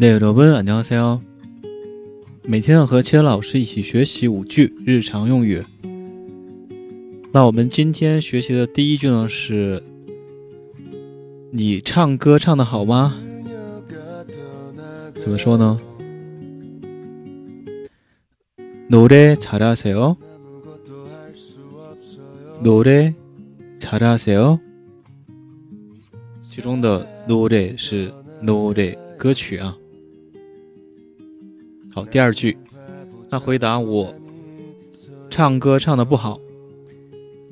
네 여러분 안녕하세요. 每天要和千老师一起学习五句日常用语。那我们今天学习的第一句呢是：你唱歌唱的好吗？怎么说呢？노래잘하세 요？ 노래잘하세 요？ 其中的노래是노래歌曲啊。 好，第二句，那回答我唱歌唱的不好。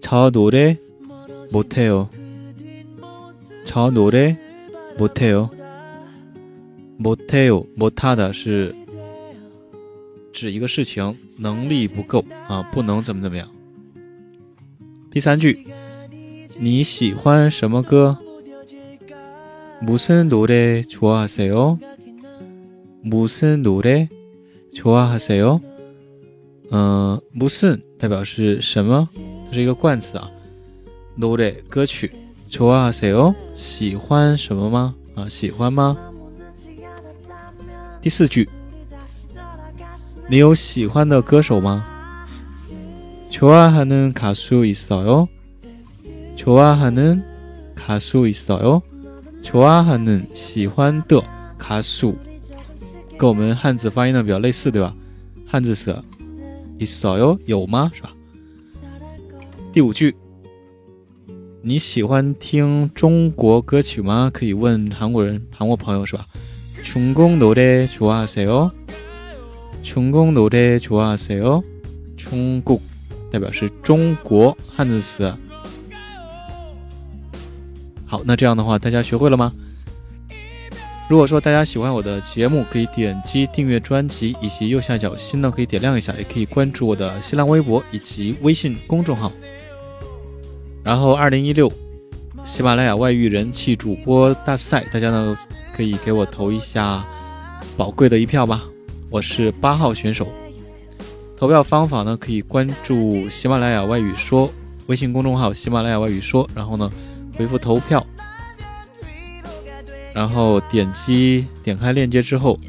저노래못해 요。 저노래못해 요。 못해요못하다是指一个事情能力不够啊，不能怎么怎么样。第三句，你喜欢什么歌？무슨노래좋아하세 요？ 무슨노래 좋아하세 요？ 嗯，무슨代表是什么？它是一个冠词啊。노래歌曲，좋아하세 요？ 喜欢什么吗？啊，喜欢吗？第四句，你有喜欢的歌手吗？좋아하는가수있어 요？ 좋아하는가수있어 요？ 좋아하는喜欢的가수 跟我们汉字发音呢比较类似，对吧？汉字是있어요有吗？是吧？第五句，你喜欢听中国歌曲吗？可以问韩国人、韩国朋友是吧？중국노래좋아하세 요？ 중국노래좋아하세 요？ 중국代表是中国汉字词。好，那这样的话，大家学会了吗？ 如果说大家喜欢我的节目，可以点击订阅专辑，以及右下角心呢可以点亮一下，也可以关注我的新浪微博以及微信公众号。然后，二零一六喜马拉雅外语人气主播大赛，大家呢可以给我投一下宝贵的一票吧。我是八号选手，投票方法呢可以关注喜马拉雅外语说微信公众号“喜马拉雅外语说”，然后呢回复投票。然后点击点开链接之后，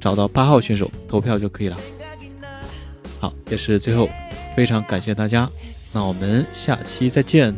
找到八号选手投票就可以了。好，也是最后，非常感谢大家，那我们下期再见。